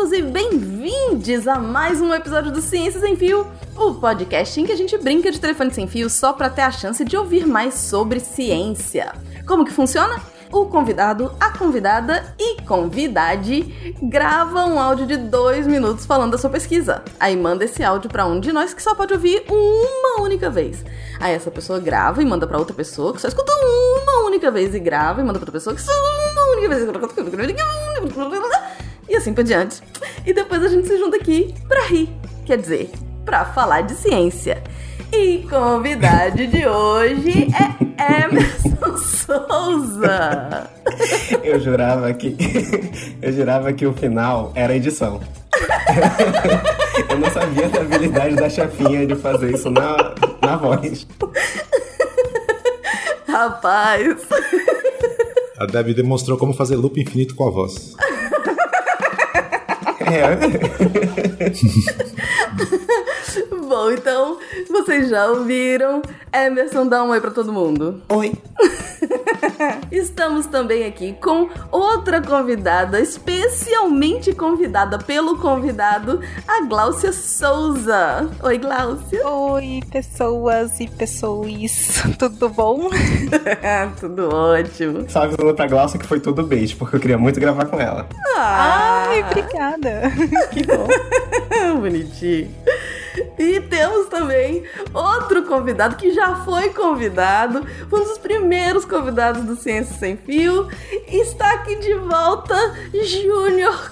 bem-vindos e bem-vindes a mais um episódio do Ciências em Fio, o podcast em que a gente brinca de telefone sem fio só para ter a chance de ouvir mais sobre ciência. Como que funciona? o convidado, a convidada e convidade grava um áudio de dois minutos falando da sua pesquisa. Aí manda esse áudio para um de nós que só pode ouvir uma única vez. Aí essa pessoa grava e manda para outra pessoa que só escuta uma única vez e grava e manda para outra pessoa que só uma única vez. E assim por diante. E depois a gente se junta aqui pra rir. Quer dizer, pra falar de ciência. E convidado de hoje é Emerson Souza. Eu jurava que eu jurava que o final era edição. Eu não sabia da habilidade da chafinha de fazer isso na, na voz. Rapaz. A Debbie demonstrou como fazer loop infinito com a voz. É. Bom, então, vocês já ouviram. Emerson, dá um oi pra todo mundo. Oi. Estamos também aqui com outra convidada, especialmente convidada pelo convidado, a Gláucia Souza. Oi, Gláucia. Oi, pessoas e pessoas. Tudo bom? tudo ótimo. Salve pra Gláucia que foi tudo beijo, porque eu queria muito gravar com ela. Ah. Ai, obrigada. que bom. Bonitinho. E temos também outro convidado que já foi convidado, foi um dos primeiros convidados do Ciência Sem Fio. Está aqui de volta, Júnior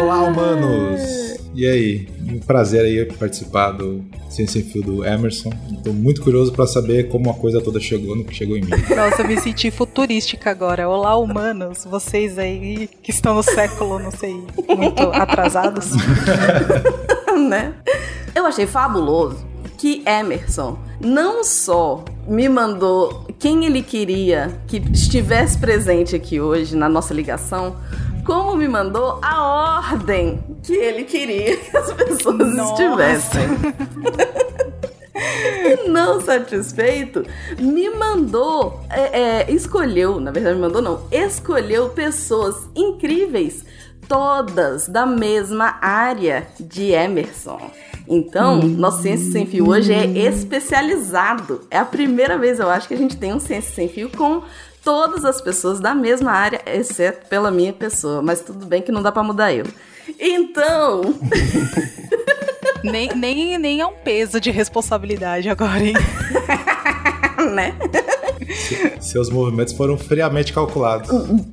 Olá, humanos! E aí? Um prazer aí participar do Ciência Sem Fio do Emerson. Estou muito curioso para saber como a coisa toda chegou no que chegou em mim. Nossa, eu me senti futurística agora. Olá, humanos! Vocês aí que estão no século, não sei, muito atrasados. né? Eu achei fabuloso que Emerson não só me mandou quem ele queria que estivesse presente aqui hoje na nossa ligação, como me mandou a ordem que ele queria que as pessoas nossa. estivessem. não satisfeito, me mandou, é, é, escolheu, na verdade me mandou não, escolheu pessoas incríveis todas da mesma área de Emerson. Então, nosso Ciência Sem Fio hoje é especializado. É a primeira vez, eu acho, que a gente tem um Ciência Sem Fio com todas as pessoas da mesma área, exceto pela minha pessoa. Mas tudo bem que não dá para mudar eu. Então. nem, nem, nem é um peso de responsabilidade agora, hein? né? Seus movimentos foram friamente calculados.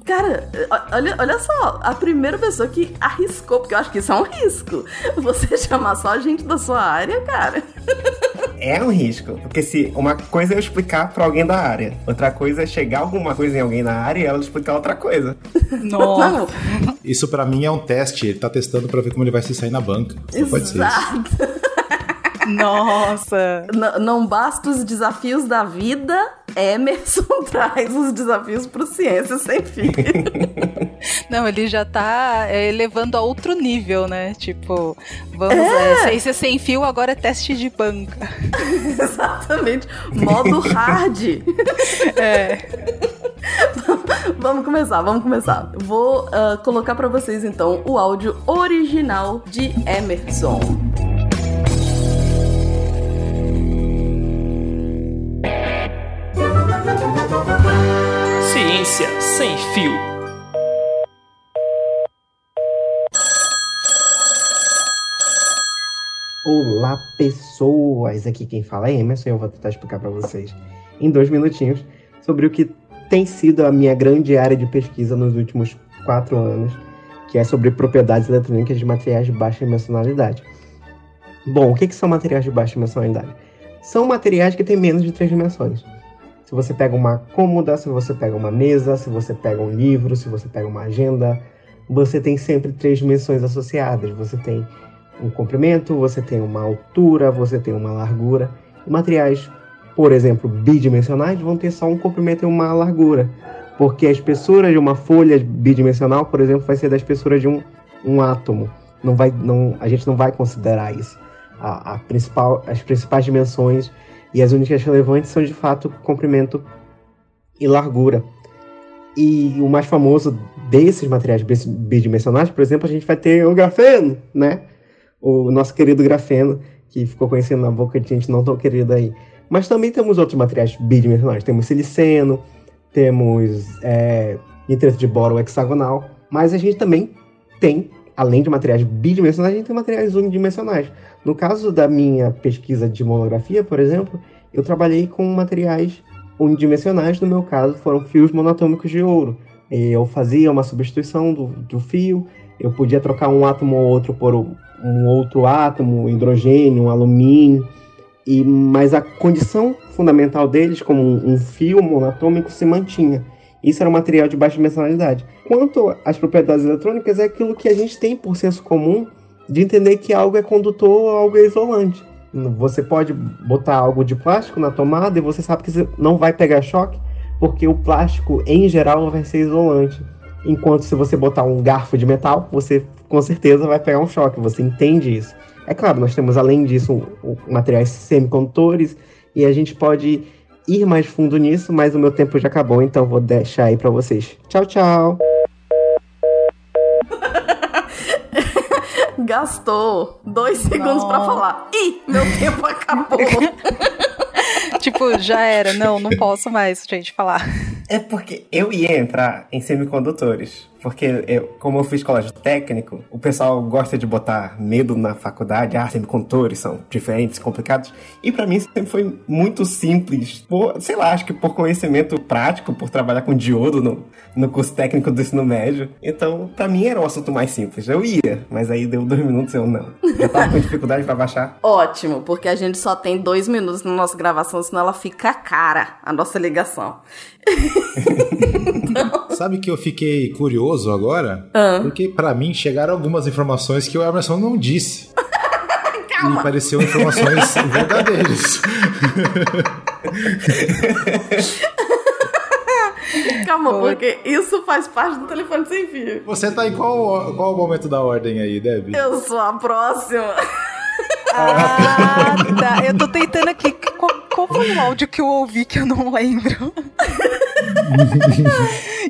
Cara, olha, olha só, a primeira pessoa que arriscou, porque eu acho que isso é um risco. Você chamar só a gente da sua área, cara. É um risco, porque se uma coisa é eu explicar para alguém da área, outra coisa é chegar alguma coisa em alguém na área e ela explicar outra coisa. Nossa. Isso para mim é um teste, ele tá testando para ver como ele vai se sair na banca. Exato. pode ser isso. Nossa! N não basta os desafios da vida, Emerson traz os desafios para Ciência Sem Fim. Não, ele já tá é, elevando a outro nível, né? Tipo, vamos, é. É, Ciência Sem Fio agora é teste de banca. Exatamente. Modo hard. É. vamos começar, vamos começar. Vou uh, colocar para vocês então o áudio original de Emerson. Ciência sem fio. Olá, pessoas! Aqui quem fala é Emerson e eu vou tentar explicar para vocês em dois minutinhos sobre o que tem sido a minha grande área de pesquisa nos últimos quatro anos, que é sobre propriedades eletrônicas de materiais de baixa dimensionalidade. Bom, o que, que são materiais de baixa dimensionalidade? São materiais que têm menos de três dimensões. Se você pega uma cômoda, se você pega uma mesa, se você pega um livro, se você pega uma agenda, você tem sempre três dimensões associadas. Você tem um comprimento, você tem uma altura, você tem uma largura. E materiais, por exemplo, bidimensionais, vão ter só um comprimento e uma largura. Porque a espessura de uma folha bidimensional, por exemplo, vai ser da espessura de um, um átomo. Não vai, não, a gente não vai considerar isso. A, a principal, as principais dimensões e as únicas relevantes são de fato comprimento e largura. E o mais famoso desses materiais bidimensionais, por exemplo, a gente vai ter o grafeno, né? O nosso querido grafeno, que ficou conhecido na boca de gente não tão querida aí. Mas também temos outros materiais bidimensionais. Temos siliceno, temos é, de boro hexagonal, mas a gente também tem, além de materiais bidimensionais, a gente tem materiais unidimensionais. No caso da minha pesquisa de monografia, por exemplo, eu trabalhei com materiais unidimensionais, no meu caso, foram fios monatômicos de ouro. Eu fazia uma substituição do, do fio, eu podia trocar um átomo ou outro por um outro átomo, hidrogênio, um alumínio, e, mas a condição fundamental deles, como um, um fio monatômico, se mantinha. Isso era um material de baixa dimensionalidade. Quanto às propriedades eletrônicas, é aquilo que a gente tem por senso comum de entender que algo é condutor ou algo é isolante. Você pode botar algo de plástico na tomada e você sabe que não vai pegar choque, porque o plástico, em geral, vai ser isolante. Enquanto se você botar um garfo de metal, você com certeza vai pegar um choque, você entende isso. É claro, nós temos além disso um, um, materiais semicondutores e a gente pode ir mais fundo nisso, mas o meu tempo já acabou, então vou deixar aí para vocês. Tchau, tchau. Gastou dois segundos para falar. Ih, meu tempo acabou. tipo, já era. Não, não posso mais, gente, falar. É porque eu ia entrar em semicondutores. Porque, eu, como eu fiz colégio técnico, o pessoal gosta de botar medo na faculdade. Ah, semicondutores são diferentes, complicados. E para mim sempre foi muito simples. Por, sei lá, acho que por conhecimento prático, por trabalhar com diodo no, no curso técnico do ensino médio. Então, para mim era um assunto mais simples. Eu ia, mas aí deu dois minutos e eu não. Já tava com dificuldade para baixar. Ótimo, porque a gente só tem dois minutos na nossa gravação, senão ela fica cara, a nossa ligação. Sabe que eu fiquei curioso agora? Ah. Porque para mim chegaram algumas informações que o Emerson não disse. Calma. E pareciam informações verdadeiras. Calma, porque isso faz parte do telefone sem fio. Você tá em qual, qual momento da ordem aí, Debbie? Eu sou a próxima. Ah, tá. Eu tô tentando aqui. Qual, qual foi o áudio que eu ouvi que eu não lembro?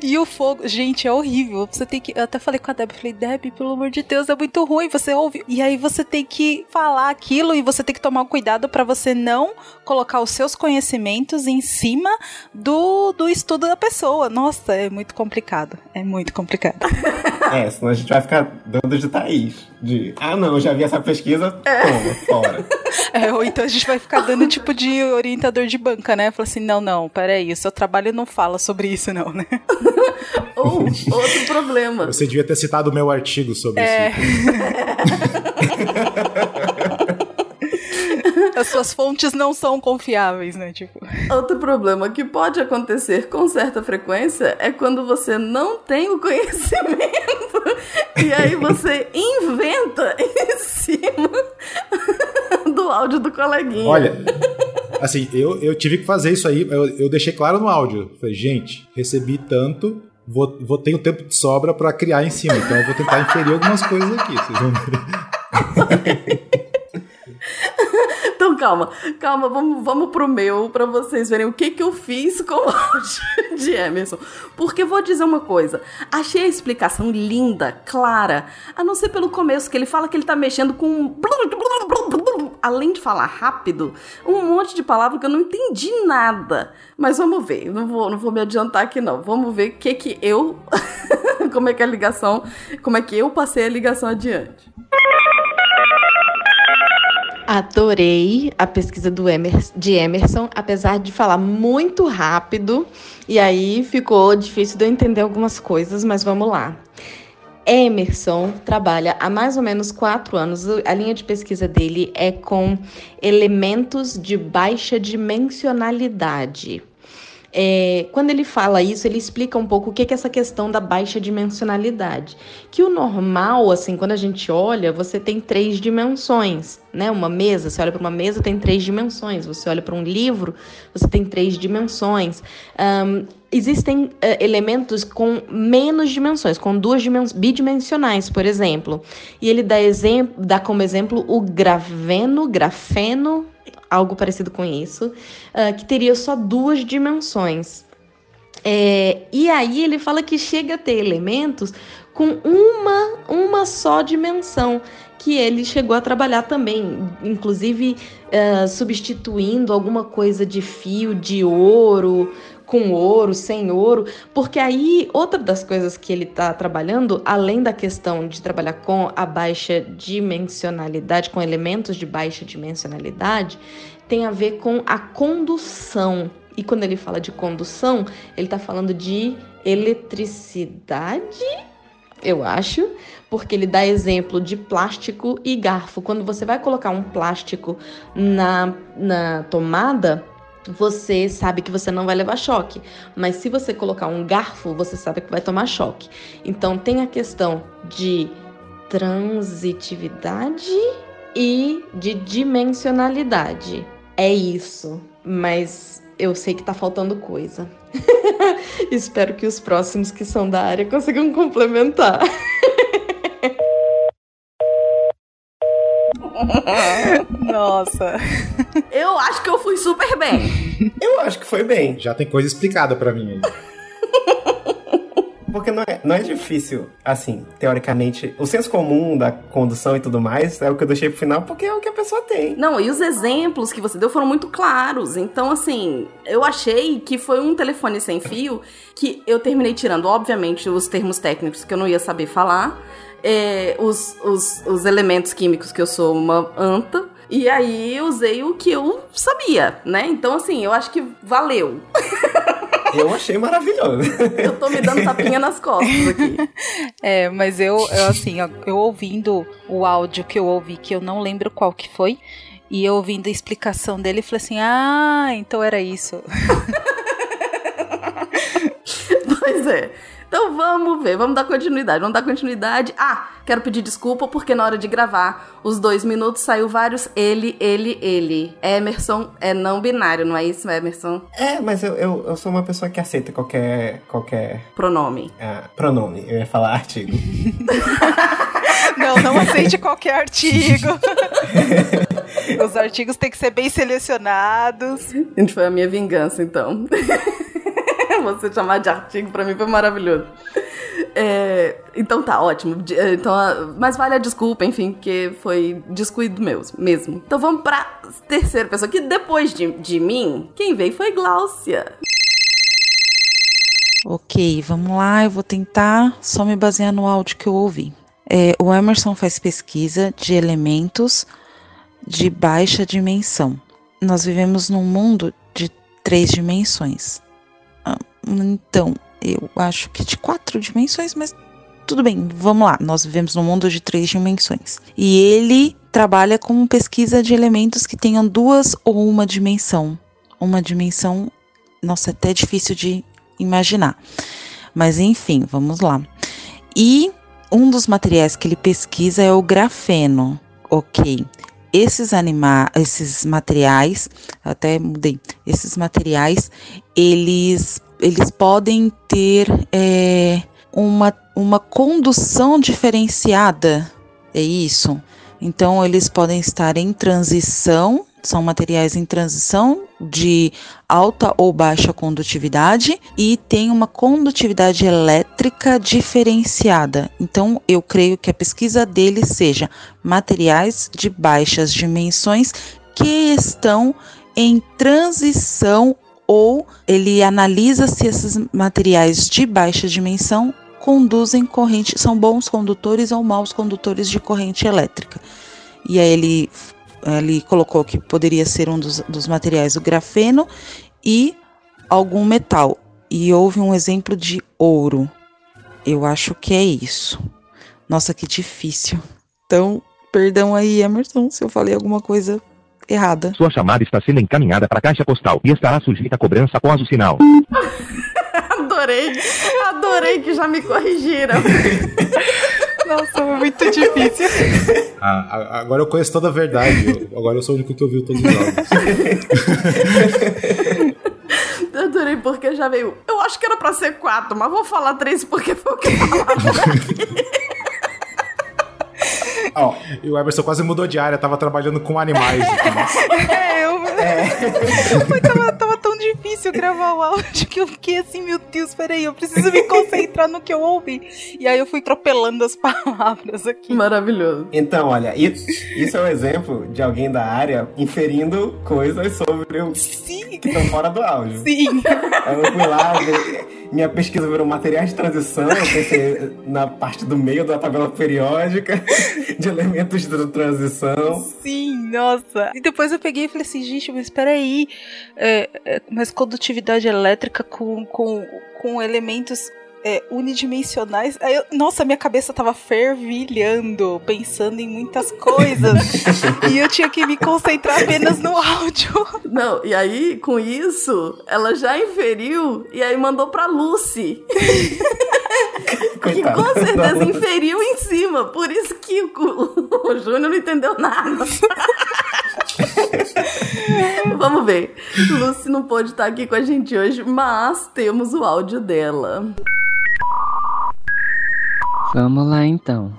e o fogo, gente, é horrível. Você tem que. Eu até falei com a Deb, falei, Deb, pelo amor de Deus, é muito ruim. Você ouve. E aí você tem que falar aquilo e você tem que tomar cuidado para você não colocar os seus conhecimentos em cima do, do estudo da pessoa. Nossa, é muito complicado. É muito complicado. É, senão a gente vai ficar dando de Thaís. De, ah, não, eu já vi essa pesquisa, toma, fora. É, ou então a gente vai ficar dando tipo de orientador de banca, né? Falar assim, não, não, peraí, o seu trabalho não fala sobre isso, não, né? Ou outro problema. Você devia ter citado o meu artigo sobre é. isso. As suas fontes não são confiáveis, né? Tipo. Outro problema que pode acontecer com certa frequência é quando você não tem o conhecimento e aí você inventa em cima do áudio do coleguinha. Olha, assim, eu, eu tive que fazer isso aí, eu, eu deixei claro no áudio. Falei, gente, recebi tanto, vou, vou ter o tempo de sobra para criar em cima, então eu vou tentar inferir algumas coisas aqui, vocês vão ver. Calma, calma, vamos, vamos pro meu para vocês verem o que que eu fiz com o áudio de Emerson. Porque vou dizer uma coisa, achei a explicação linda, clara, a não ser pelo começo que ele fala que ele tá mexendo com além de falar rápido, um monte de palavra que eu não entendi nada. Mas vamos ver, não vou, não vou me adiantar aqui não. Vamos ver o que que eu como é que a ligação, como é que eu passei a ligação adiante. Adorei a pesquisa Emerson, de Emerson, apesar de falar muito rápido, e aí ficou difícil de eu entender algumas coisas, mas vamos lá. Emerson trabalha há mais ou menos quatro anos. A linha de pesquisa dele é com elementos de baixa dimensionalidade. É, quando ele fala isso, ele explica um pouco o que é essa questão da baixa dimensionalidade. Que o normal, assim, quando a gente olha, você tem três dimensões, né? Uma mesa, você olha para uma mesa, tem três dimensões. Você olha para um livro, você tem três dimensões. Um, existem uh, elementos com menos dimensões, com duas dimensões, bidimensionais, por exemplo. E ele dá, exemplo, dá como exemplo o graveno, grafeno algo parecido com isso, uh, que teria só duas dimensões. É, e aí ele fala que chega a ter elementos com uma, uma só dimensão que ele chegou a trabalhar também, inclusive uh, substituindo alguma coisa de fio de ouro com ouro, sem ouro, porque aí outra das coisas que ele está trabalhando, além da questão de trabalhar com a baixa dimensionalidade, com elementos de baixa dimensionalidade, tem a ver com a condução. E quando ele fala de condução, ele está falando de eletricidade, eu acho, porque ele dá exemplo de plástico e garfo. Quando você vai colocar um plástico na, na tomada, você sabe que você não vai levar choque. Mas se você colocar um garfo, você sabe que vai tomar choque. Então tem a questão de transitividade e de dimensionalidade. É isso. Mas eu sei que tá faltando coisa. Espero que os próximos que são da área consigam complementar. Nossa. Eu acho que eu fui super bem. Eu acho que foi bem. Já tem coisa explicada para mim aí. Porque não é, não é difícil, assim, teoricamente. O senso comum da condução e tudo mais é o que eu deixei pro final, porque é o que a pessoa tem. Não, e os exemplos que você deu foram muito claros. Então, assim, eu achei que foi um telefone sem fio que eu terminei tirando, obviamente, os termos técnicos que eu não ia saber falar é, os, os, os elementos químicos que eu sou uma anta. E aí usei o que eu sabia, né? Então, assim, eu acho que valeu. Eu achei maravilhoso. Eu tô me dando tapinha nas costas aqui. É, mas eu, eu assim, eu ouvindo o áudio que eu ouvi, que eu não lembro qual que foi, e eu ouvindo a explicação dele, falei assim: ah, então era isso. pois é. Então vamos ver, vamos dar continuidade, vamos dar continuidade. Ah, quero pedir desculpa porque na hora de gravar os dois minutos saiu vários ele, ele, ele. Emerson é não binário, não é isso, Emerson? É, mas eu, eu, eu sou uma pessoa que aceita qualquer. qualquer. Pronome. Ah, pronome, eu ia falar artigo. não, não aceite qualquer artigo. Os artigos têm que ser bem selecionados. Gente, foi a minha vingança, então. Você chamar de artigo para mim foi maravilhoso. É, então tá, ótimo. É, então, mas vale a desculpa, enfim, porque foi descuido meu mesmo. Então vamos pra terceira pessoa, que depois de, de mim, quem veio foi Gláucia. Ok, vamos lá, eu vou tentar só me basear no áudio que eu ouvi. É, o Emerson faz pesquisa de elementos de baixa dimensão. Nós vivemos num mundo de três dimensões. Então, eu acho que de quatro dimensões, mas tudo bem, vamos lá. Nós vivemos num mundo de três dimensões. E ele trabalha com pesquisa de elementos que tenham duas ou uma dimensão. Uma dimensão, nossa, é até difícil de imaginar. Mas enfim, vamos lá. E um dos materiais que ele pesquisa é o grafeno. Ok. Esses animais, esses materiais, até mudei, esses materiais, eles eles podem ter é, uma, uma condução diferenciada, é isso? Então, eles podem estar em transição, são materiais em transição de alta ou baixa condutividade e tem uma condutividade elétrica diferenciada. Então, eu creio que a pesquisa dele seja materiais de baixas dimensões que estão em transição ou ele analisa se esses materiais de baixa dimensão conduzem corrente, são bons condutores ou maus condutores de corrente elétrica. E aí ele, ele colocou que poderia ser um dos, dos materiais o grafeno e algum metal. E houve um exemplo de ouro. Eu acho que é isso. Nossa, que difícil. Então, perdão aí, Emerson, se eu falei alguma coisa errada. Sua chamada está sendo encaminhada para a caixa postal e estará sujeita a cobrança após o sinal. adorei, adorei que já me corrigiram. Nossa, muito difícil. Ah, agora eu conheço toda a verdade. agora eu sou o único que ouviu todos os jogos. Eu adorei porque já veio. Eu acho que era pra ser quatro, mas vou falar três porque foi o que falaram aqui. Oh. E o Emerson quase mudou de área, tava trabalhando com animais. eu... É, Mas tava, tava tão difícil gravar o áudio que eu fiquei assim, meu Deus, peraí, eu preciso me concentrar no que eu ouvi. E aí eu fui atropelando as palavras aqui. Maravilhoso. Então, olha, isso, isso é um exemplo de alguém da área inferindo coisas sobre o Sim, que estão fora do áudio. sim. Aí eu fui lá, minha pesquisa virou materiais de transição, eu pensei na parte do meio da tabela periódica de elementos de transição. Sim, nossa. E depois eu peguei e falei assim, gente, mas peraí. É, é, mas condutividade elétrica com, com, com elementos é, unidimensionais. Aí eu- nossa, minha cabeça tava fervilhando, pensando em muitas coisas. e eu tinha que me concentrar apenas no áudio. Não, e aí, com isso, ela já inferiu e aí mandou pra Lucy. Que Coitado. com certeza inferiu em cima. Por isso que o, o Júnior não entendeu nada. Vamos ver. Lucy não pôde estar aqui com a gente hoje, mas temos o áudio dela. Vamos lá então.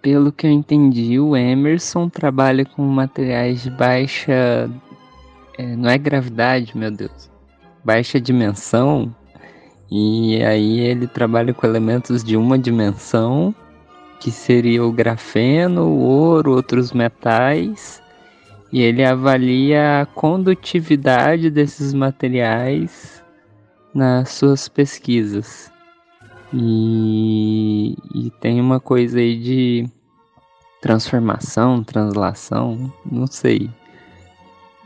Pelo que eu entendi, o Emerson trabalha com materiais de baixa. é, não é gravidade, meu Deus. Baixa dimensão. E aí ele trabalha com elementos de uma dimensão, que seria o grafeno, o ouro, outros metais. E ele avalia a condutividade desses materiais nas suas pesquisas. E, e tem uma coisa aí de transformação, translação, não sei.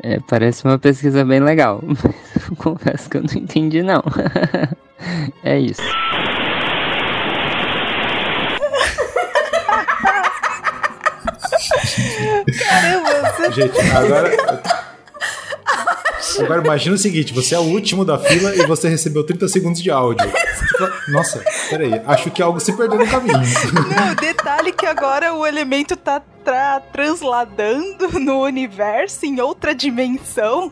É, parece uma pesquisa bem legal, mas confesso que eu não entendi não. é isso. Caramba, você Gente, agora. Agora imagina o seguinte: você é o último da fila e você recebeu 30 segundos de áudio. Nossa, peraí, acho que algo se perdeu no caminho. Não, detalhe que agora o elemento tá tra transladando no universo em outra dimensão.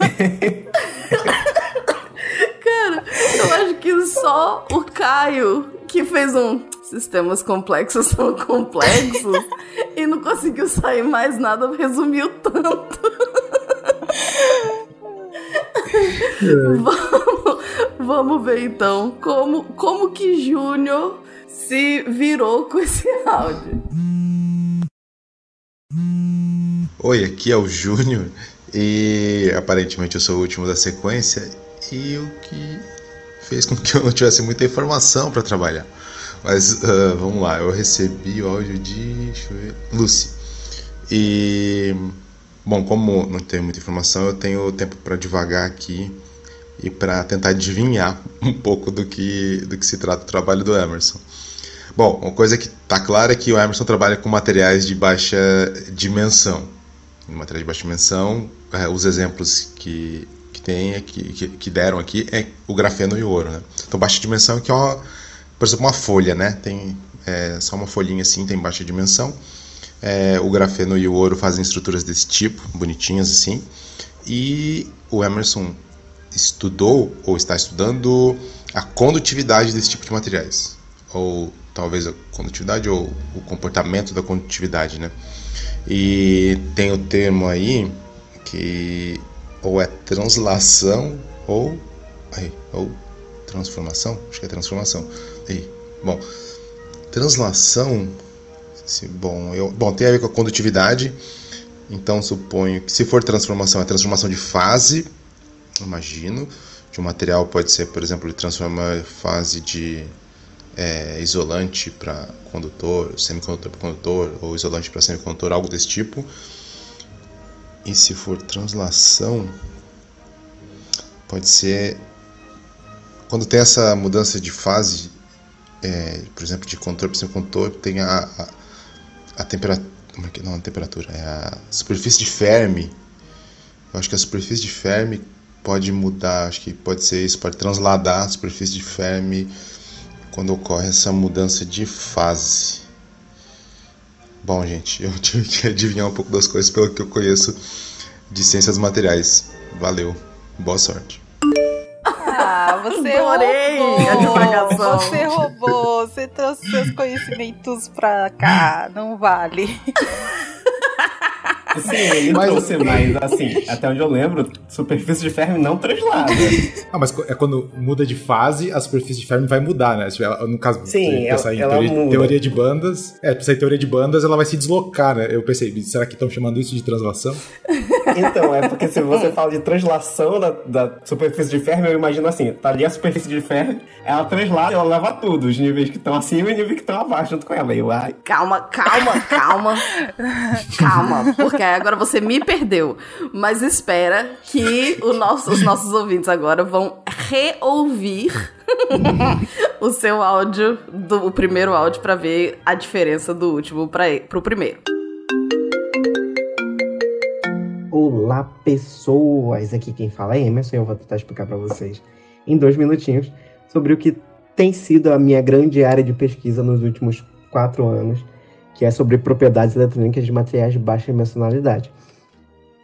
Cara, eu acho que só o Caio que fez um. Sistemas complexos são complexos e não conseguiu sair mais nada, resumiu tanto. vamos, vamos ver então como, como que Júnior se virou com esse áudio. Oi, aqui é o Júnior e aparentemente eu sou o último da sequência e o que fez com que eu não tivesse muita informação para trabalhar. Mas ah, vamos lá, eu recebi o áudio de deixa eu ver, Lucy. E bom, como não tenho muita informação, eu tenho tempo para devagar aqui e para tentar adivinhar um pouco do que do que se trata o trabalho do Emerson. Bom, uma coisa que está clara é que o Emerson trabalha com materiais de baixa dimensão. Materiais de baixa dimensão, eh, os exemplos que, que tem aqui, que, que deram aqui é o grafeno e o ouro. Né? Então, baixa dimensão que é, uma, por exemplo, uma folha, né? Tem é, só uma folhinha assim, tem baixa dimensão. É, o grafeno e o ouro fazem estruturas desse tipo, bonitinhas assim. E o Emerson estudou ou está estudando a condutividade desse tipo de materiais. Ou talvez a condutividade ou o comportamento da condutividade, né? E tem o termo aí que ou é translação ou aí, ou transformação, acho que é transformação. Bom, translação, se, bom, eu, bom, tem a ver com a condutividade. Então suponho que se for transformação, é transformação de fase, imagino. De um material pode ser, por exemplo, ele transforma fase de é, isolante para condutor, semicondutor para condutor, ou isolante para semicondutor, algo desse tipo. E se for translação, pode ser quando tem essa mudança de fase, é, por exemplo, de condutor para semicondutor, tem a, a, a temperatura, não a temperatura, é a superfície de Fermi. Eu acho que a superfície de Fermi pode mudar, acho que pode ser isso, pode transladar a superfície de Fermi quando ocorre essa mudança de fase. Bom, gente, eu tive que adivinhar um pouco das coisas pelo que eu conheço de ciências materiais. Valeu, boa sorte. Ah, você Adorei roubou. a divagação. Você roubou. Você trouxe seus conhecimentos pra cá. Não vale. Sim, ele Mas- trouxe, mas assim, até onde eu lembro, superfície de ferro não translada. Ah, mas é quando muda de fase, a superfície de ferro vai mudar, né? Ela- no caso, Sim, pensar ela- em ela teoria, muda. teoria de bandas. É, pensar em teoria de bandas, ela vai se deslocar, né? Eu pensei, será que estão chamando isso de translação? Então, é porque se você fala de translação da, da superfície de ferro, eu imagino assim, tá ali a superfície de ferro, ela translada, ela leva tudo, os níveis que estão acima e os níveis que estão abaixo junto com ela. E eu, ai, Calma, calma, calma. calma, porque agora você me perdeu. Mas espera que o nosso- os nossos ouvintes agora vão reouvir o seu áudio, do, o primeiro áudio, pra ver a diferença do último pra, pro primeiro. Olá, pessoas! Aqui quem fala é Emerson e eu vou tentar explicar para vocês em dois minutinhos sobre o que tem sido a minha grande área de pesquisa nos últimos quatro anos, que é sobre propriedades eletrônicas de materiais de baixa dimensionalidade.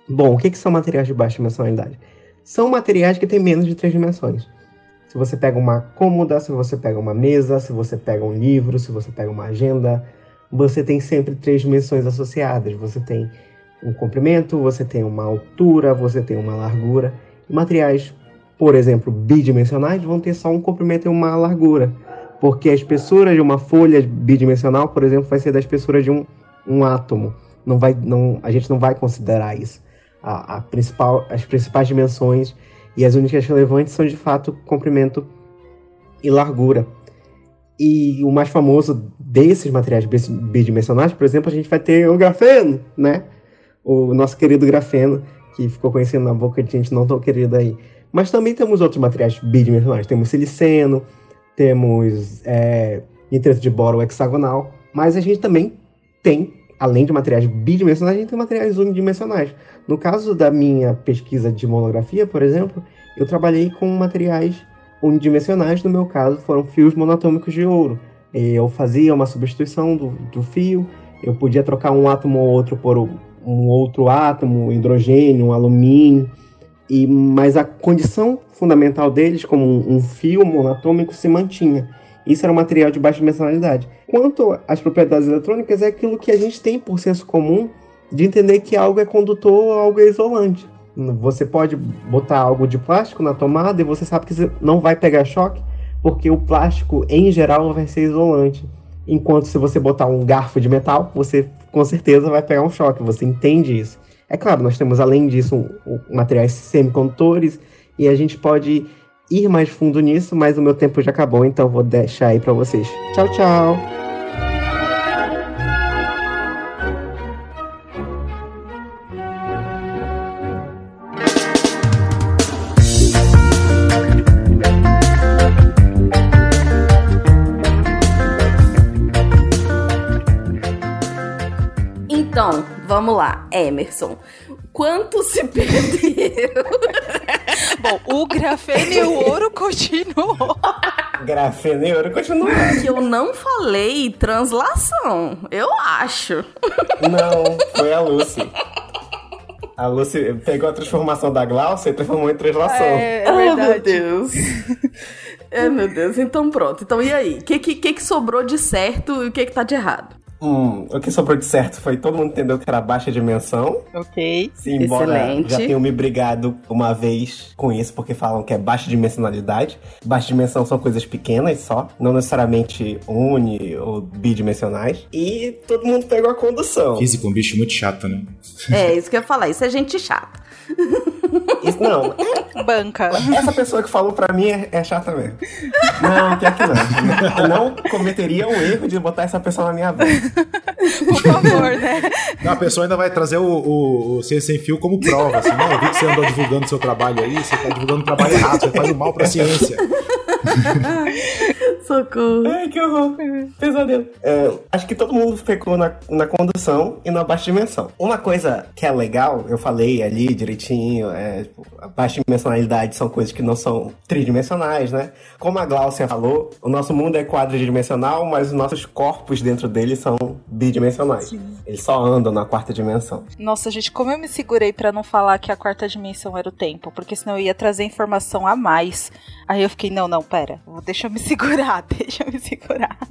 Bom, o que, que são materiais de baixa dimensionalidade? São materiais que têm menos de três dimensões. Se você pega uma cômoda, se você pega uma mesa, se você pega um livro, se você pega uma agenda, você tem sempre três dimensões associadas. Você tem um comprimento, você tem uma altura, você tem uma largura. Materiais, por exemplo, bidimensionais, vão ter só um comprimento e uma largura. Porque a espessura de uma folha bidimensional, por exemplo, vai ser da espessura de um, um átomo. Não vai, não, a gente não vai considerar isso. A, a principal, as principais dimensões e as únicas relevantes são, de fato, comprimento e largura. E o mais famoso desses materiais bi- bidimensionais, por exemplo, a gente vai ter o grafeno, né? o nosso querido grafeno, que ficou conhecido na boca de gente não tão querida aí. Mas também temos outros materiais bidimensionais. Temos siliceno, temos é, nitreto de boro hexagonal, mas a gente também tem, além de materiais bidimensionais, a gente tem materiais unidimensionais. No caso da minha pesquisa de monografia, por exemplo, eu trabalhei com materiais unidimensionais, no meu caso foram fios monatômicos de ouro. Eu fazia uma substituição do, do fio, eu podia trocar um átomo ou outro por um outro átomo, hidrogênio, um alumínio, e, mas a condição fundamental deles, como um, um fio monatômico, se mantinha. Isso era um material de baixa dimensionalidade. Quanto às propriedades eletrônicas, é aquilo que a gente tem por senso comum de entender que algo é condutor ou algo é isolante. Você pode botar algo de plástico na tomada e você sabe que não vai pegar choque, porque o plástico, em geral, vai ser isolante. Enquanto se você botar um garfo de metal, você com certeza vai pegar um choque, você entende isso. É claro, nós temos além disso um, um, materiais semicondutores e a gente pode ir mais fundo nisso, mas o meu tempo já acabou, então vou deixar aí para vocês. Tchau, tchau. Lá, Emerson. Quanto se perdeu? Bom, o grafeno e o ouro continuou. Grafeno e ouro continua. Que eu não falei translação, eu acho. Não, foi a Lucy. A Lucy pegou a transformação da Glaucia e transformou em translação. É, é Ai, meu verdade. Deus. É, meu Deus. Então pronto. Então e aí? O que, que, que que sobrou de certo e o que, que tá de errado? Hum, o que sobrou de certo foi todo mundo entendeu que era baixa dimensão. Ok. Sim, embora Excelente. já tenham me brigado uma vez com isso, porque falam que é baixa dimensionalidade. Baixa dimensão são coisas pequenas só, não necessariamente uni ou bidimensionais. E todo mundo pegou a condução. Física é um bicho muito chato, né? É, isso que eu ia falar. Isso é gente chata. Isso, não, Banca. essa pessoa que falou pra mim é, é chata mesmo. Não, pior que não. Eu não cometeria o erro de botar essa pessoa na minha vida. Por favor, né? Não, a pessoa ainda vai trazer o, o, o Ciência Sem Fio como prova, assim, não, eu vi que você andou divulgando seu trabalho aí, você tá divulgando o trabalho errado, você faz o mal pra ciência. Socorro. Ai, que horror. Pesadelo. É, acho que todo mundo ficou na, na condução e na baixa dimensão. Uma coisa que é legal, eu falei ali direitinho, é, tipo, a baixa dimensionalidade são coisas que não são tridimensionais, né? Como a Glaucia falou, o nosso mundo é quadridimensional, mas os nossos corpos dentro dele são bidimensionais. Eles só andam na quarta dimensão. Nossa, gente, como eu me segurei pra não falar que a quarta dimensão era o tempo, porque senão eu ia trazer informação a mais. Aí eu fiquei, não, não, pera. Deixa eu me segurar, deixa eu me segurar.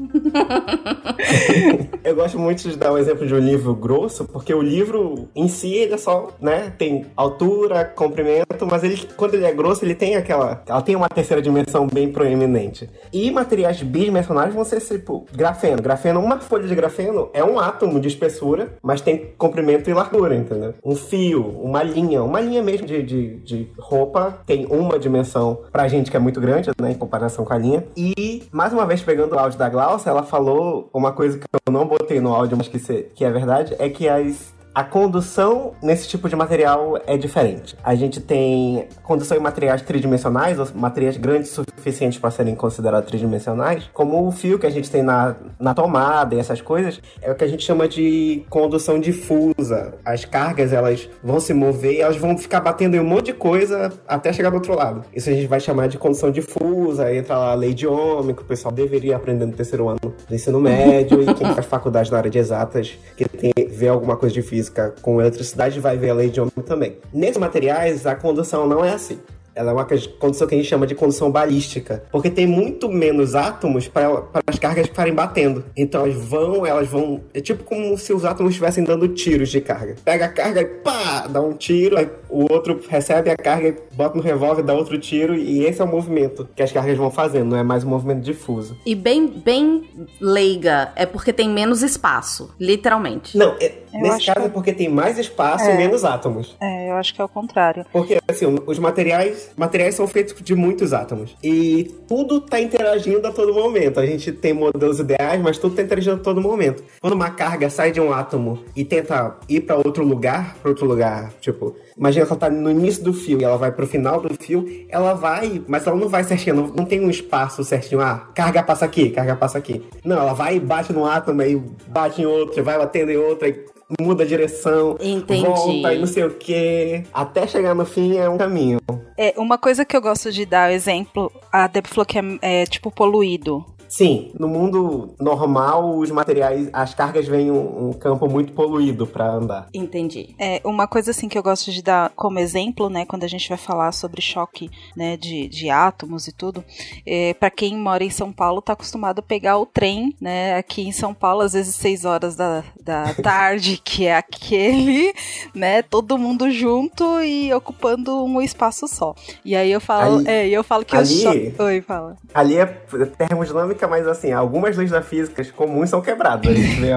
Eu gosto muito de dar o exemplo de um livro grosso, porque o livro em si, ele é só, né, tem altura, comprimento, mas ele, quando ele é grosso, ele tem aquela, ela tem uma terceira dimensão bem proeminente. E materiais bidimensionais vão ser, tipo, grafeno. Grafeno, uma folha de grafeno é um átomo de espessura, mas tem comprimento e largura, entendeu? Um fio, uma linha, uma linha mesmo de, de, de roupa tem uma dimensão pra gente que é muito grande, né, em comparação com a linha. E, mais uma vez, pegando o áudio da Glaucia, ela falou uma coisa que eu não botei no áudio, mas que, se, que é verdade, é que as a condução nesse tipo de material é diferente. A gente tem condução em materiais tridimensionais, ou materiais grandes suficientes para serem considerados tridimensionais, como o fio que a gente tem na, na tomada e essas coisas, é o que a gente chama de condução difusa. As cargas elas vão se mover elas vão ficar batendo em um monte de coisa até chegar do outro lado. Isso a gente vai chamar de condução difusa, entra lá a lei de Ohm, que o pessoal deveria aprender no terceiro ano do ensino médio, e quem faz faculdade na área de exatas, que tem, vê alguma coisa de física física com eletricidade vai ver a lei de Ohm também. Nesses materiais, a condução não é assim. Ela é uma condição que a gente chama de condição balística, porque tem muito menos átomos para as cargas ficarem batendo. Então elas vão, elas vão. É tipo como se os átomos estivessem dando tiros de carga. Pega a carga e pá, dá um tiro, aí o outro recebe a carga e bota no revólver, dá outro tiro, e esse é o movimento que as cargas vão fazendo, não é mais um movimento difuso. E bem, bem leiga, é porque tem menos espaço, literalmente. Não, é, nesse caso que... é porque tem mais espaço é. e menos átomos. É, eu acho que é o contrário. Porque, assim, os materiais materiais são feitos de muitos átomos. E tudo está interagindo a todo momento. A gente tem modelos ideais, mas tudo está interagindo a todo momento. Quando uma carga sai de um átomo e tenta ir para outro lugar, para outro lugar, tipo, imagina que ela está no início do fio e ela vai para o final do fio, ela vai, mas ela não vai certinho, não, não tem um espaço certinho. Ah, carga passa aqui, carga passa aqui. Não, ela vai e bate no átomo, aí bate em outro, vai batendo em outro, aí muda a direção, Entendi. volta e não sei o que. Até chegar no fim é um caminho. É, uma coisa que eu gosto de dar exemplo, a Deb falou que é, é tipo poluído. Sim, no mundo normal, os materiais, as cargas vêm um, um campo muito poluído para andar. Entendi. É, uma coisa assim que eu gosto de dar como exemplo, né, quando a gente vai falar sobre choque, né, de, de átomos e tudo, é, para quem mora em São Paulo tá acostumado a pegar o trem, né, aqui em São Paulo, às vezes 6 horas da, da tarde, que é aquele, né, todo mundo junto e ocupando um espaço só. E aí eu falo, ali, é, eu falo que ali, o choque... Oi, fala. Ali é termodinâmica mas assim, algumas leis da física comuns são quebradas. A gente vê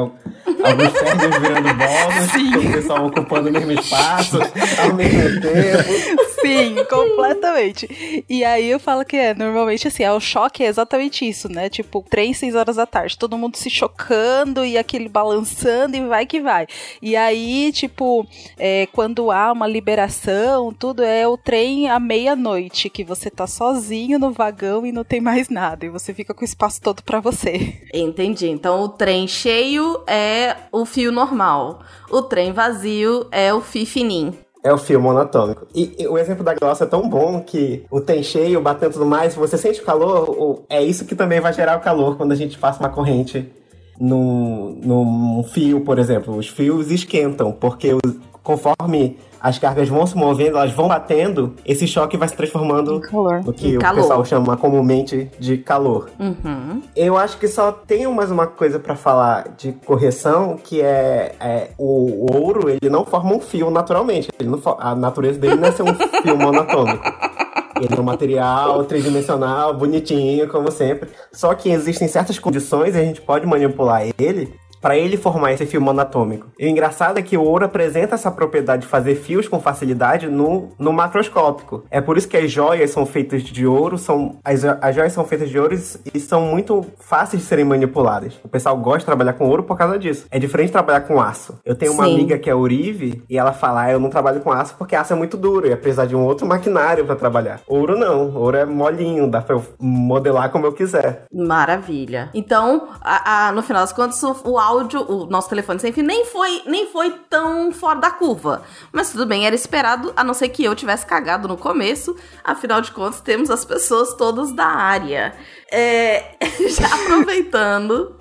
alguns ferros virando bolas, o pessoal ocupando o mesmo espaço ao mesmo tempo. Sim, completamente. E aí eu falo que é, normalmente assim, é, o choque é exatamente isso, né? Tipo, três, seis horas da tarde, todo mundo se chocando e aquele balançando e vai que vai. E aí, tipo, é, quando há uma liberação, tudo é o trem à meia-noite, que você tá sozinho no vagão e não tem mais nada. E você fica com o espaço todo para você. Entendi. Então o trem cheio é o fio normal. O trem vazio é o fio fininho. É o fio monatômico. E, e, o exemplo da glossa é tão bom que o tem cheio, batendo tudo mais, você sente calor, é isso que também vai gerar o calor quando a gente passa uma corrente num, num fio, por exemplo. Os fios esquentam, porque conforme as cargas vão se movendo, elas vão batendo, esse choque vai se transformando no que em o calor. pessoal chama comumente de calor. Uhum. Eu acho que só tenho mais uma coisa para falar de correção, que é, é, o, ouro, ele não forma um fio naturalmente. Não, a natureza dele não é ser um fio monatômico. Ele é um material tridimensional, bonitinho, como sempre. Só que existem certas condições e a gente pode manipular ele para ele formar esse fio monatômico. E o engraçado é que o ouro apresenta essa propriedade de fazer fios com facilidade no, no macroscópico. É por isso que as joias são feitas de ouro, são as, as joias são feitas de ouro e, são muito fáceis de serem manipuladas. O pessoal gosta de trabalhar com ouro por causa disso. É diferente trabalhar com aço. Eu tenho uma Sim. amiga que é Urive e ela fala: ah, eu não trabalho com aço porque aço é muito duro e ia precisar de um outro maquinário para trabalhar. Ouro não, ouro é molinho, dá pra eu modelar como eu quiser. Maravilha. Então, a, a, no final das contas, o áudio, o nosso telefone sem fio, nem foi, nem foi tão fora da curva. Mas tudo bem, era esperado, a não ser que eu tivesse cagado no começo. Afinal de contas, temos as pessoas todas da área. É, já aproveitando,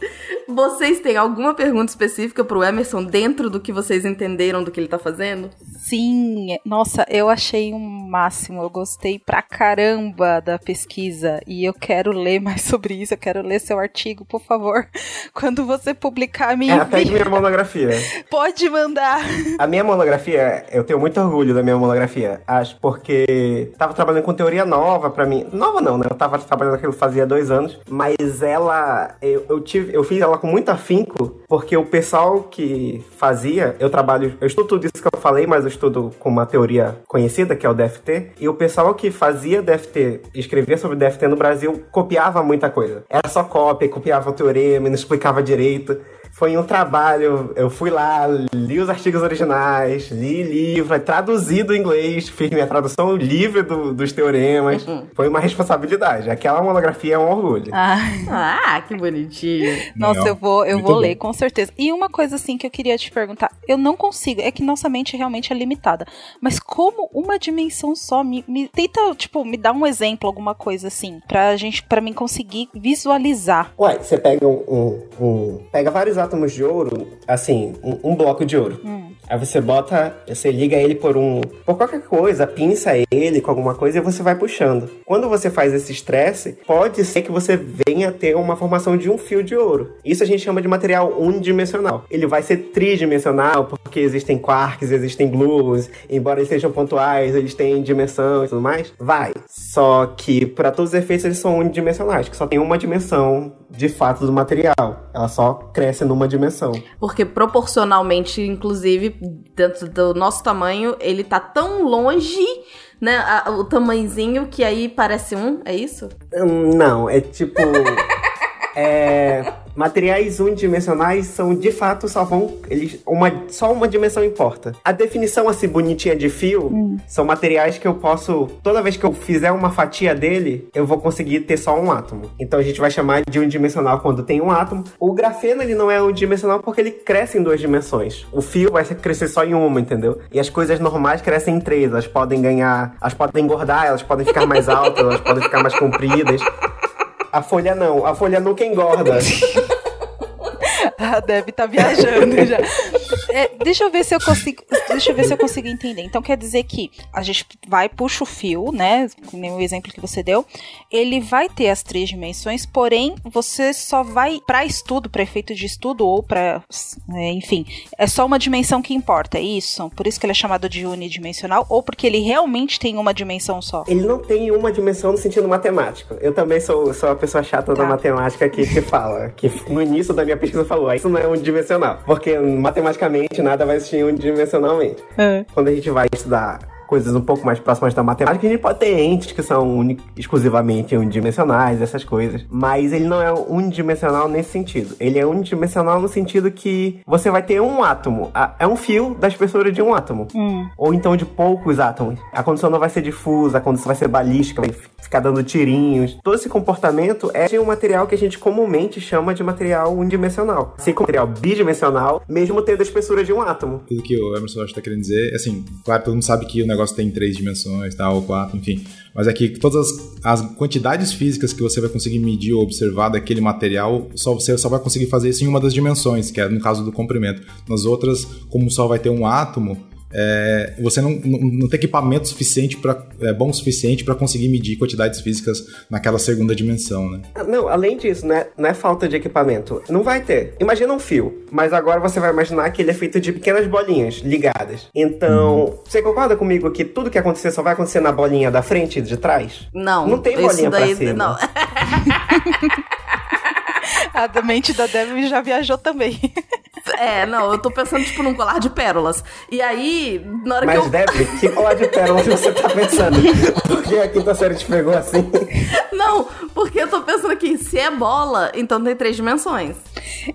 vocês têm alguma pergunta específica pro Emerson dentro do que vocês entenderam do que ele tá fazendo? Sim, nossa, eu achei um máximo. Eu gostei pra caramba da pesquisa e eu quero ler mais sobre isso. Eu quero ler seu artigo, por favor. Quando você publicar, me É, pegue minha monografia. Pode mandar. A minha monografia, eu tenho muito orgulho da minha monografia. Acho porque tava trabalhando com teoria nova pra mim. Nova não, né? Eu tava trabalhando aquilo fazia dois anos. Mas ela, eu, eu tive, eu fiz ela com muito afinco, porque o pessoal que fazia, eu trabalho, eu estudo tudo isso que eu falei, mas eu estudo com uma teoria conhecida, que é o DFT. E o pessoal que fazia DFT, escrevia sobre DFT no Brasil, copiava muita coisa. Era só cópia, copiava o teorema, não explicava direito. Foi um trabalho, eu fui lá, li os artigos originais, li livro, traduzido em inglês, fiz minha tradução livre do- dos teoremas. Foi uma responsabilidade. Aquela monografia é um orgulho. Ah, Ah, que bonitinho. nossa, Não, eu vou, eu vou bom. ler, com certeza. E uma coisa assim que eu queria te perguntar, eu não consigo, é que nossa mente realmente é limitada. Mas como uma dimensão só me, me- tenta, tipo, me dá um exemplo, alguma coisa assim, pra gente, para mim conseguir visualizar. Ué, você pega um, um- um- Pega vários átomos de ouro, assim, um, um bloco de ouro. Aí você bota, você liga ele por um. por qualquer coisa, pinça ele com alguma coisa e você vai puxando. Quando você faz esse estresse, pode ser que você venha ter uma formação de um fio de ouro. Isso a gente chama de material unidimensional. Ele vai ser tridimensional, porque existem quarks, existem gluons, embora eles sejam pontuais, eles têm dimensão e tudo mais. Vai. Só que, para todos os efeitos, eles são unidimensionais, que só tem uma dimensão de fato do material. Ela só cresce numa dimensão. Porque proporcionalmente, inclusive, dentro do nosso tamanho, ele tá tão longe, né? a- o tamanhozinho que aí parece um, é isso? Hum, Não, é tipo. é, materiais unidimensionais são de fato só vão. Eles, uma, só uma dimensão importa. A definição assim bonitinha de fio são materiais que eu posso. Toda vez que eu fizer uma fatia dele, eu vou conseguir ter só um átomo. Então a gente vai chamar de unidimensional quando tem um átomo. O grafeno ele não é unidimensional porque ele cresce em duas dimensões. O fio vai crescer só em uma, entendeu? E as coisas normais crescem em três. Elas podem ganhar. Elas podem engordar, elas podem ficar mais altas, elas podem ficar mais compridas. A folha não, a folha nunca engorda. A Deb tá viajando já. É, deixa eu ver se eu consigo. Deixa eu ver se eu consigo entender. Então quer dizer que a gente vai, puxa o fio, né? Nem o exemplo que você deu. Ele vai ter as três dimensões, porém, você só vai, para estudo, para efeito de estudo, ou para. enfim, é só uma dimensão que importa, é isso? Por isso que ele é chamado de unidimensional, ou porque ele realmente tem uma dimensão só? Ele não tem uma dimensão no sentido matemático. Eu também sou, sou a pessoa chata da Tá. matemática que, que fala. Que no início da minha pesquisa falou, "Ah, isso não é unidimensional. Porque matematicamente nada vai existir unidimensionalmente. Quando a gente vai estudar coisas um pouco mais próximas da matemática, a gente pode ter entes que são exclusivamente unidimensionais, essas coisas. Mas ele não é unidimensional nesse sentido. Ele é unidimensional no sentido que você vai ter um átomo. É um fio da espessura de um átomo. Ou então de poucos átomos. A condição não vai ser difusa, a condição vai ser balística, vai ficar dando tirinhos. Todo esse comportamento é de um material que a gente comumente chama de material unidimensional. Assim como material bidimensional, mesmo tendo a espessura de um átomo. Tudo que o Emerson acho que tá querendo dizer, assim, claro, todo mundo sabe que o negócio tem três dimensões, tal, ou quatro, enfim. Mas é que todas as, as quantidades físicas que você vai conseguir medir ou observar daquele material, só você só vai conseguir fazer isso em uma das dimensões, que é no caso do comprimento. Nas outras, como só vai ter um átomo, é, você não, não, não tem equipamento suficiente para é, bom o suficiente para conseguir medir quantidades físicas naquela segunda dimensão, né? Ah, Não, além disso, né, não é falta de equipamento. Não vai ter. Imagina um fio, mas agora você vai imaginar que ele é feito de pequenas bolinhas ligadas. Então, você concorda comigo que tudo que acontecer só vai acontecer na bolinha da frente e de trás? Não. Não tem bolinha pra daí, cima. Não. A mente da Deb já viajou também. É, não, eu tô pensando, tipo, num colar de pérolas. E aí, na hora que Mas eu. deve, que colar de pérolas você tá pensando? Porque a quinta série te pegou assim. Não, porque eu tô pensando aqui, se é bola, então tem três dimensões.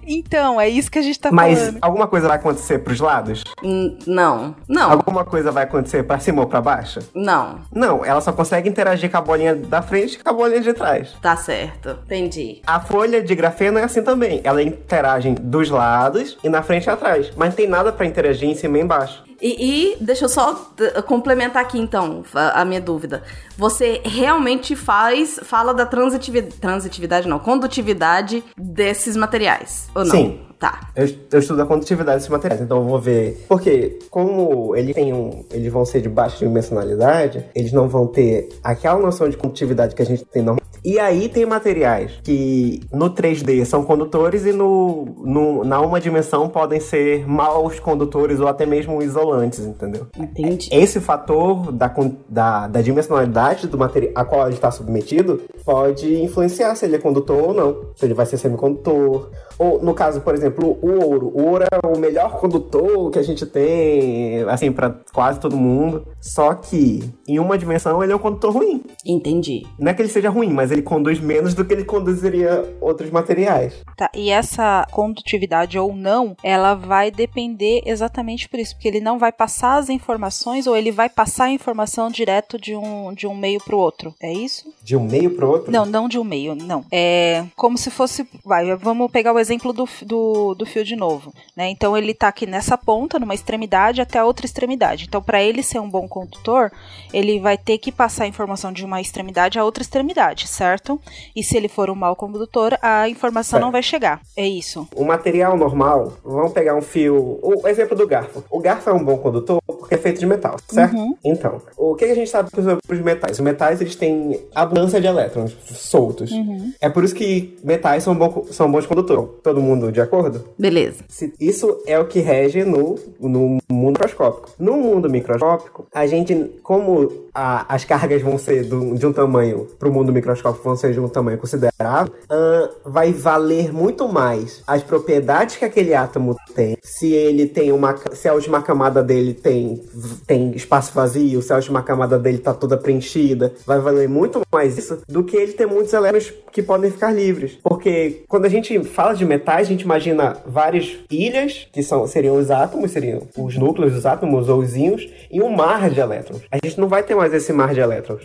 Então, é isso que a gente tá Mas falando. alguma coisa vai acontecer pros lados? Hum, Não, não, Alguma coisa vai acontecer pra cima ou pra baixo? não. Não, ela só consegue interagir com a bolinha da frente e com a bolinha de trás. Tá certo, entendi. A folha de grafeno é assim também. Ela interage dos lados e na frente e atrás. Mas não tem nada pra interagir em cima e embaixo. E, e deixa eu só complementar aqui então a, a minha dúvida. Você realmente faz, fala da transitividade, transitividade não, condutividade desses materiais, ou não? Sim. Tá. Eu, eu estudo a condutividade desses materiais, então eu vou ver. Porque, como ele tem um, eles vão ser de baixa dimensionalidade, eles não vão ter aquela noção de condutividade que a gente tem normalmente. E aí tem materiais que no 3D são condutores e no, no, na uma dimensão podem ser maus condutores ou até mesmo isolantes, entendeu? Entendi. Esse fator da, da, da dimensionalidade do material a qual ele está submetido pode influenciar se ele é condutor ou não. Se ele vai ser semicondutor. Ou, no caso, por exemplo, o ouro. O ouro é o melhor condutor que a gente tem, assim, para quase todo mundo. Só que, em uma dimensão, ele é um condutor ruim. Entendi. Não é que ele seja ruim, mas ele conduz menos do que ele conduziria outros materiais. Tá, e essa condutividade ou não, ela vai depender exatamente por isso, porque ele não vai passar as informações ou ele vai passar a informação direto de um, de um meio pro outro. É isso? De um meio pro outro. Não, não de um meio, não. É como se fosse. Vai, vamos pegar o exemplo do, do, do fio de novo. Né? Então ele tá aqui nessa ponta, numa extremidade, até a outra extremidade. Então, para ele ser um bom condutor, ele vai ter que passar a informação de uma extremidade a outra extremidade, certo? E se ele for um mau condutor, a informação não vai chegar. É isso. O material normal, vamos pegar um fio. O exemplo do garfo. O garfo é um bom condutor porque é feito de metal, certo? Uhum. Então, o que a gente sabe sobre os metais? Os metais eles têm abundância de elétrons soltos. Uhum. É por isso que metais são, bom, são bons condutores. Todo mundo de acordo? Beleza. Se- Isso é o que rege no, no mundo microscópico. No mundo microscópico, a gente, como a- as cargas vão ser do- de um tamanho, para o mundo microscópico vão ser de um tamanho considerável, ahn, vai valer muito mais as propriedades que aquele átomo tem, se ele tem uma, se a última camada dele tem, tem espaço vazio, se a última camada dele tá toda preenchida, vai valer muito mais isso do que ele ter muitos elétrons que podem ficar livres. Porque quando a gente fala de metais, a gente imagina várias ilhas, que são, seriam os átomos, seriam os núcleos dos átomos ou os íons, e um mar de elétrons. A gente não vai ter mais esse mar de elétrons.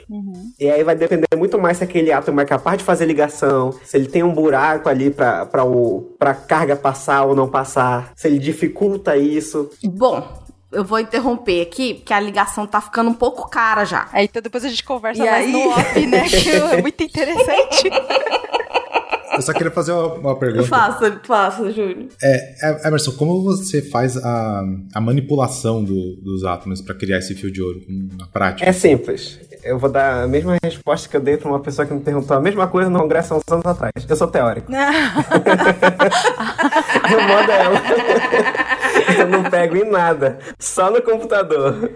E aí vai depender muito mais se aquele átomo é capaz de fazer ligação, se ele tem um buraco ali o, pra carga passar ou não passar, se ele dificulta isso. Bom, eu vou interromper aqui, porque a ligação tá ficando um pouco cara já. Aí então depois a gente conversa E mais aí? no off, né? Que é muito interessante. Eu só queria fazer uma, uma pergunta. Faça, faça, Júlio. É, Emerson, como você faz a, a manipulação do- dos átomos para criar esse fio de ouro na prática? É simples. Eu vou dar a mesma resposta que eu dei pra uma pessoa que me perguntou a mesma coisa no congresso há uns anos atrás. Eu sou teórico. Eu mando ela. Eu não pego em nada. Só no computador.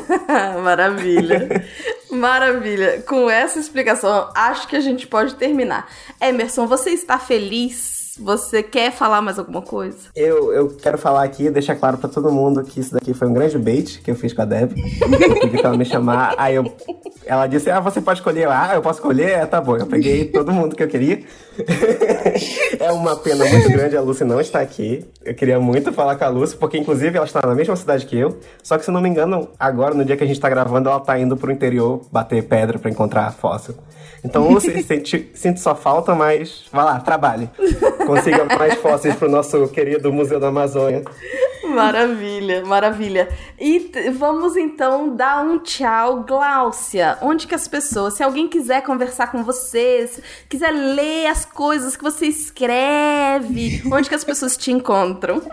Maravilha. Maravilha. Com essa explicação, acho que a gente pode terminar. Emerson, você está feliz? Você quer falar mais alguma coisa? Eu, eu quero falar aqui, deixar claro pra todo mundo que isso daqui foi um grande bait que eu fiz com a Deb. Eu pedi pra ela me chamar. Aí eu, ela disse: Ah, você pode escolher. Ah, eu posso escolher? É, tá bom. Eu peguei todo mundo que eu queria. é uma pena muito grande a Lucy não estar aqui. Eu queria muito falar com a Lucy, porque inclusive ela está na mesma cidade que eu. Só que se não me engano, agora, no dia que a gente tá gravando, ela tá indo pro interior bater pedra pra encontrar fóssil. Então, Lucy, senti- sinto sua falta, mas vai lá, trabalhe. Consiga mais fósseis pro nosso querido Museu da Amazônia. Maravilha, maravilha. E vamos então dar um tchau, Gláucia. Onde que as pessoas, se alguém quiser conversar com você, se quiser ler as coisas que você escreve, onde que as pessoas te encontram?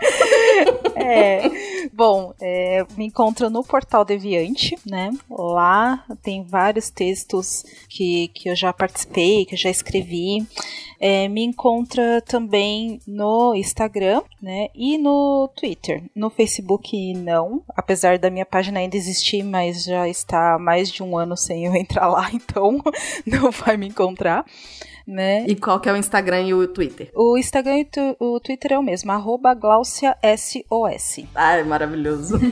É, bom, é, me encontro no Portal Deviante, né? Lá tem vários textos que, que eu já participei, que já escrevi. É, me encontra também no Instagram, né? E no Twitter. No Facebook, não. Apesar da minha página ainda existir, mas já está há mais de um ano sem eu entrar lá, então não vai me encontrar. Né? E qual que é o Instagram e o Twitter? O Instagram e tu- o Twitter é o mesmo, arroba GláuciaSOS. Ai, maravilhoso.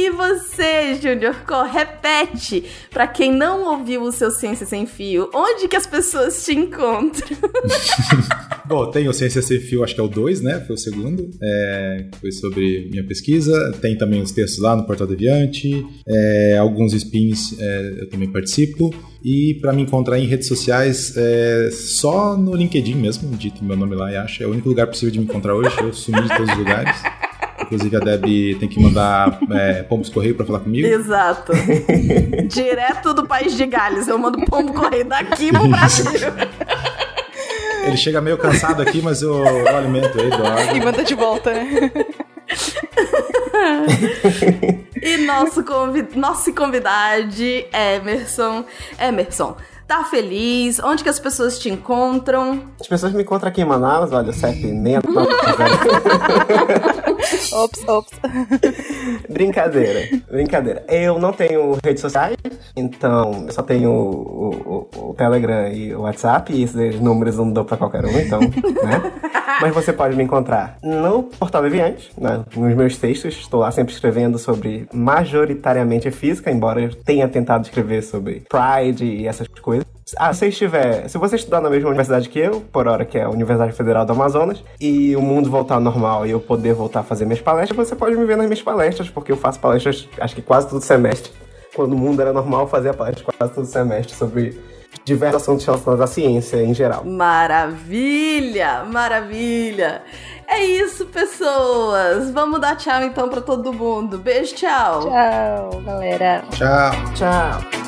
E você, Júnior, repete para quem não ouviu o seu Ciência Sem Fio, onde que as pessoas te encontram? Bom, tem o Ciência Sem Fio, acho que é o 2, né? Foi o segundo. É, foi sobre minha pesquisa. Tem também os textos lá no Portal Deviante. É, alguns spins é, eu também participo. E para me encontrar em redes sociais, é só no LinkedIn mesmo, dito meu nome lá e acha. É o único lugar possível de me encontrar hoje. Eu sumi de todos os lugares. Inclusive a Deb tem que mandar é, pombos correio para falar comigo. Exato. Direto do país de Gales. Eu mando pombo correio daqui pro Brasil. Ele chega meio cansado aqui, mas eu, eu alimento ele, dói. E manda de volta, né? e nosso, convid... nosso convidado, Emerson. Emerson, tá feliz? Onde que as pessoas te encontram? As pessoas me encontram aqui em Manaus, olha, CEP 69. ops, ops. brincadeira, brincadeira. Eu não tenho redes sociais, então eu só tenho o, o, o Telegram e o WhatsApp, e esses números não dou pra qualquer um, então, né? Mas você pode me encontrar no Portal Deviante, né? nos meus textos. Estou lá sempre escrevendo sobre majoritariamente física, embora eu tenha tentado escrever sobre Pride e essas coisas. Ah, se estiver. Se você estudar na mesma universidade que eu, por hora que é a Universidade Federal do Amazonas, e o mundo voltar ao normal e eu poder voltar a fazer minhas palestras, você pode me ver nas minhas palestras, porque eu faço palestras acho que quase todo semestre. Quando o mundo era normal, eu fazia palestras quase todo semestre sobre diversos assuntos relacionados à ciência em geral. Maravilha! Maravilha! É isso, pessoas! Vamos dar tchau então para todo mundo. Beijo, tchau! Tchau, galera! Tchau! Tchau!